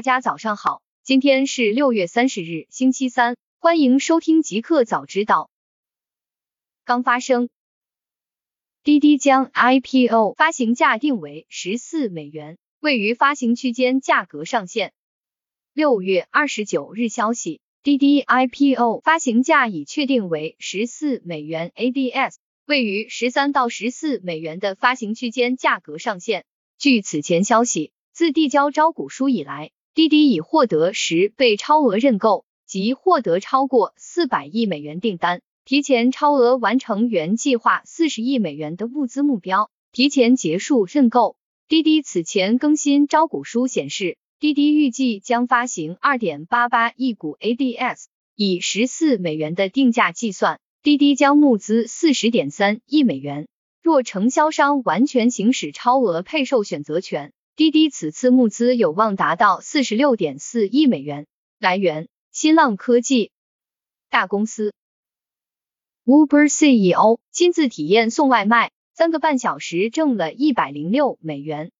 大家早上好，今天是六月三十日，星期三，欢迎收听极客早知道。刚发生，滴滴将 IPO 发行价定为十四美元，位于发行区间价格上限。六月二十九日消息，滴滴 IPO 发行价已确定为十四美元 ADS，位于十三到十四美元的发行区间价格上限。据此前消息，自递交招股书以来，滴滴已获得十倍超额认购，即获得超过四百亿美元订单，提前超额完成原计划四十亿美元的物资目标，提前结束认购。滴滴此前更新招股书显示，滴滴预计将发行二点八八亿股 ADS，以十四美元的定价计算，滴滴将募资四十点三亿美元。若承销商完全行使超额配售选择权。滴滴此次募资有望达到四十六点四亿美元。来源：新浪科技。大公司。Uber CEO 亲自体验送外卖，三个半小时挣了一百零六美元。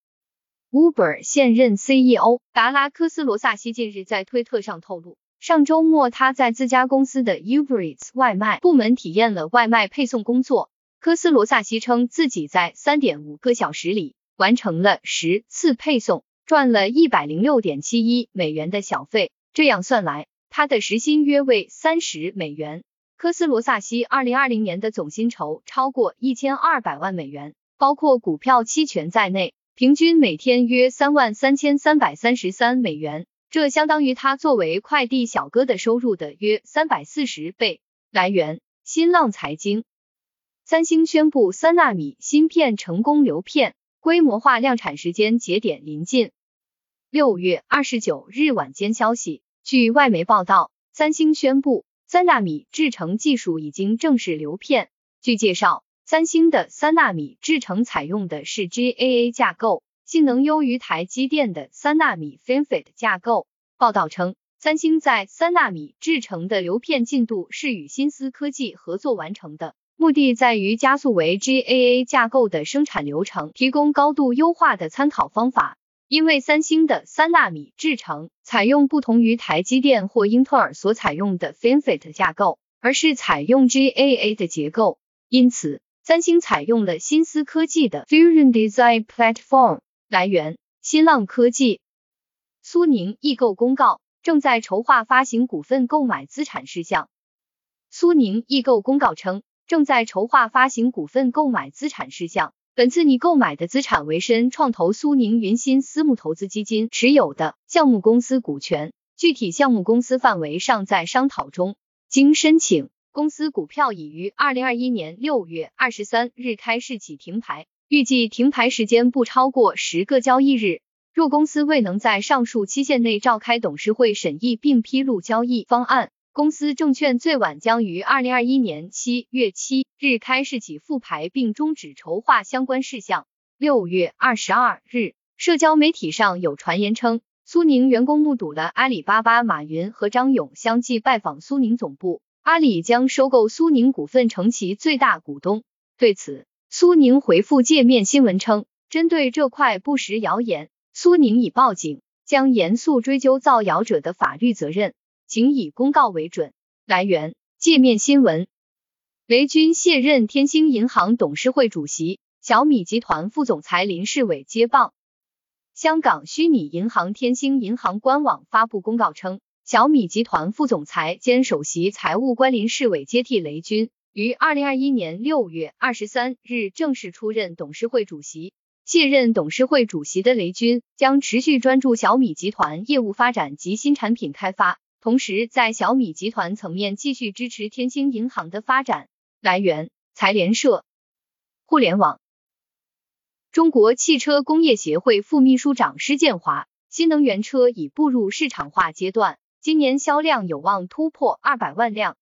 Uber 现任 CEO 达拉科斯罗萨西近日在推特上透露，上周末他在自家公司的 Uber Eats 外卖部门体验了外卖配送工作。科斯罗萨西称自己在三点五个小时里。完成了十次配送，赚了一百零六点七一美元的小费。这样算来，他的时薪约为三十美元。科斯罗萨西二零二零年的总薪酬超过一千二百万美元，包括股票期权在内，平均每天约三万三千三百三十三美元，这相当于他作为快递小哥的收入的约三百四十倍。来源：新浪财经。三星宣布三纳米芯片成功流片。规模化量产时间节点临近。六月二十九日晚间消息，据外媒报道，三星宣布三纳米制程技术已经正式流片。据介绍，三星的三纳米制程采用的是 GAA 架构，性能优于台积电的三纳米 FinFET 架构。报道称，三星在三纳米制程的流片进度是与新思科技合作完成的。目的在于加速为 GAA 架构的生产流程提供高度优化的参考方法。因为三星的三纳米制程采用不同于台积电或英特尔所采用的 FinFET 架构，而是采用 GAA 的结构，因此三星采用了新思科技的 Fusion Design Platform。来源：新浪科技。苏宁易购公告，正在筹划发行股份购买资产事项。苏宁易购公告称。正在筹划发行股份购买资产事项。本次拟购买的资产为深创投苏宁云鑫私募投资基金持有的项目公司股权，具体项目公司范围尚在商讨中。经申请，公司股票已于二零二一年六月二十三日开市起停牌，预计停牌时间不超过十个交易日。若公司未能在上述期限内召开董事会审议并披露交易方案。公司证券最晚将于二零二一年七月七日开市起复牌并终止筹划相关事项。六月二十二日，社交媒体上有传言称，苏宁员工目睹了阿里巴巴马云和张勇相继拜访苏宁总部，阿里将收购苏宁股份成其最大股东。对此，苏宁回复界面新闻称，针对这块不实谣言，苏宁已报警，将严肃追究造谣者的法律责任。请以公告为准。来源：界面新闻。雷军卸任天星银行董事会主席，小米集团副总裁林世伟接棒。香港虚拟银行天星银行官网发布公告称，小米集团副总裁兼首席财务官林世伟接替雷军，于二零二一年六月二十三日正式出任董事会主席。卸任董事会主席的雷军将持续专注小米集团业务发展及新产品开发。同时，在小米集团层面继续支持天星银行的发展。来源：财联社。互联网。中国汽车工业协会副秘书长施建华，新能源车已步入市场化阶段，今年销量有望突破二百万辆。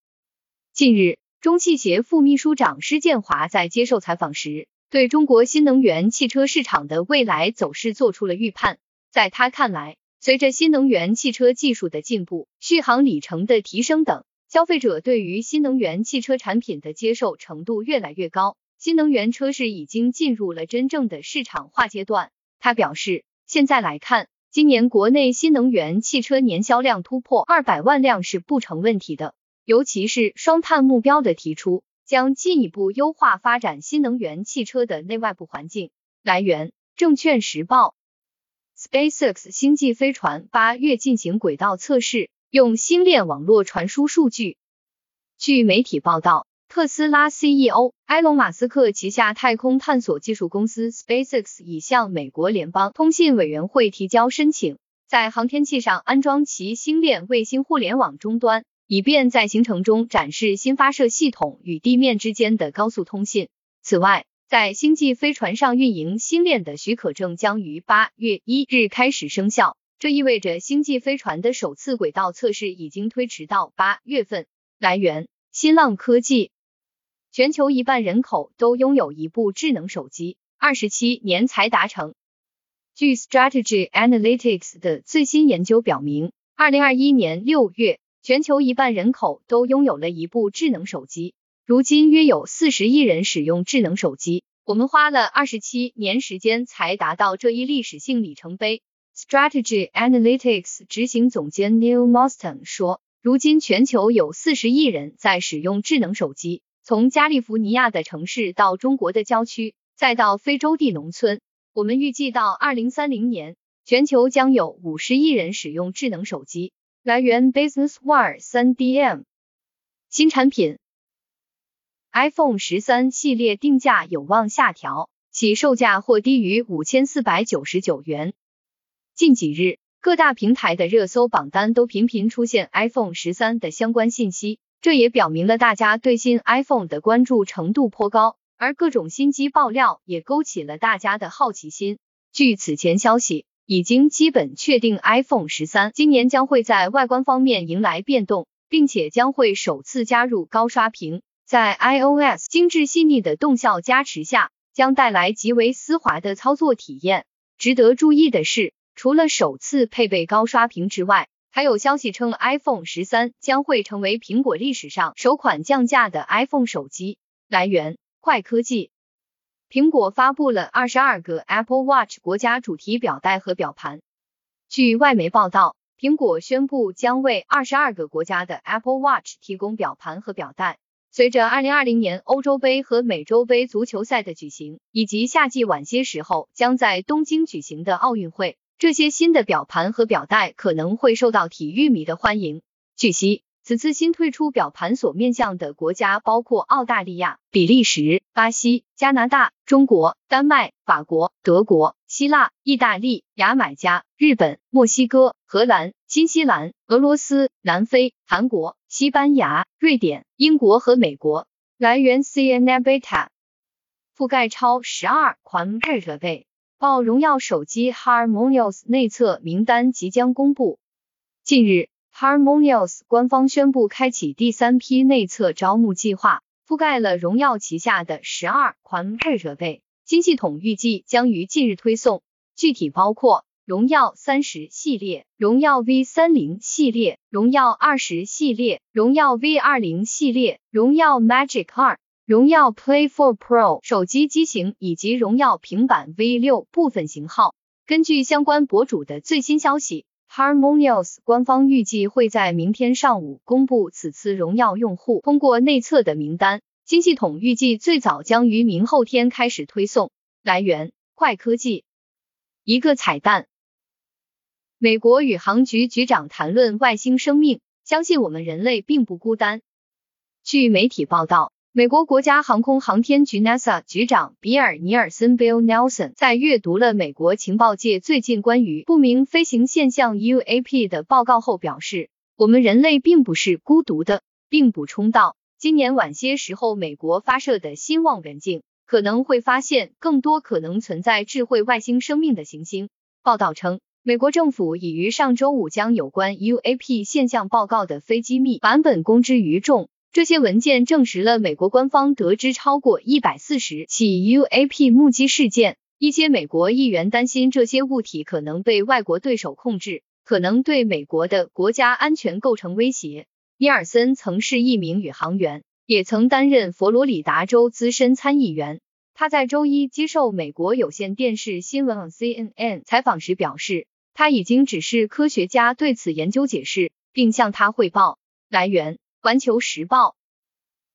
近日，中汽协副秘书长施建华在接受采访时，对中国新能源汽车市场的未来走势做出了预判。在他看来，随着新能源汽车技术的进步、续航里程的提升等，消费者对于新能源汽车产品的接受程度越来越高，新能源车市已经进入了真正的市场化阶段。他表示，现在来看，今年国内新能源汽车年销量突破二百万辆是不成问题的，尤其是双碳目标的提出，将进一步优化发展新能源汽车的内外部环境。来源：证券时报。SpaceX 星际飞船八月进行轨道测试，用星链网络传输数据。据媒体报道。特斯拉 CEO 埃隆·马斯克旗下太空探索技术公司 SpaceX 已向美国联邦通信委员会提交申请，在航天器上安装其星链卫星互联网终端，以便在行程中展示新发射系统与地面之间的高速通信。此外，在星际飞船上运营星链的许可证将于八月一日开始生效，这意味着星际飞船的首次轨道测试已经推迟到八月份。来源：新浪科技。全球一半人口都拥有一部智能手机，二十七年才达成。据 Strategy Analytics 的最新研究表明，二零二一年六月，全球一半人口都拥有了一部智能手机。如今约有四十亿人使用智能手机。我们花了二十七年时间才达到这一历史性里程碑。Strategy Analytics 执行总监 Neil Moston 说，如今全球有四十亿人在使用智能手机。从加利福尼亚的城市到中国的郊区，再到非洲地农村，我们预计到二零三零年，全球将有五十亿人使用智能手机。来源：Business Wire 三 DM。新产品：iPhone 十三系列定价有望下调，其售价或低于五千四百九十九元。近几日，各大平台的热搜榜单都频频出现 iPhone 十三的相关信息。这也表明了大家对新 iPhone 的关注程度颇高，而各种新机爆料也勾起了大家的好奇心。据此前消息，已经基本确定 iPhone 十三今年将会在外观方面迎来变动，并且将会首次加入高刷屏，在 iOS 精致细腻的动效加持下，将带来极为丝滑的操作体验。值得注意的是，除了首次配备高刷屏之外，还有消息称，iPhone 十三将会成为苹果历史上首款降价的 iPhone 手机。来源：快科技。苹果发布了二十二个 Apple Watch 国家主题表带和表盘。据外媒报道，苹果宣布将为二十二个国家的 Apple Watch 提供表盘和表带。随着二零二零年欧洲杯和美洲杯足球赛的举行，以及夏季晚些时候将在东京举行的奥运会。这些新的表盘和表带可能会受到体育迷的欢迎。据悉，此次新推出表盘所面向的国家包括澳大利亚、比利时、巴西、加拿大、中国、丹麦、法国、德国、希腊、意大利、牙买加、日本、墨西哥、荷兰、新西兰、俄罗斯、南非、韩国、西班牙、瑞典、英国和美国。来源：CNN Beta。覆盖超十二款设备。报荣耀手机 Harmonious 内测名单即将公布。近日，Harmonious 官方宣布开启第三批内测招募计划，覆盖了荣耀旗下的十二款设备。新系统预计将于近日推送，具体包括荣耀三十系列、荣耀 V 三零系列、荣耀二十系列、荣耀 V 二零系列、荣耀 Magic 二。荣耀 Play 4 Pro 手机机型以及荣耀平板 V 六部分型号。根据相关博主的最新消息，Harmonious 官方预计会在明天上午公布此次荣耀用户通过内测的名单。新系统预计最早将于明后天开始推送。来源：快科技。一个彩蛋：美国宇航局局长谈论外星生命，相信我们人类并不孤单。据媒体报道。美国国家航空航天局 NASA 局长比尔·尼尔森 （Bill Nelson） 在阅读了美国情报界最近关于不明飞行现象 UAP 的报告后表示：“我们人类并不是孤独的。”并补充道：“今年晚些时候，美国发射的新望远镜可能会发现更多可能存在智慧外星生命的行星。”报道称，美国政府已于上周五将有关 UAP 现象报告的非机密版本公之于众。这些文件证实了美国官方得知超过一百四十起 UAP 目击事件。一些美国议员担心这些物体可能被外国对手控制，可能对美国的国家安全构成威胁。尼尔森曾是一名宇航员，也曾担任佛罗里达州资深参议员。他在周一接受美国有线电视新闻网 CNN 采访时表示。他已经指示科学家对此研究解释，并向他汇报。来源：环球时报。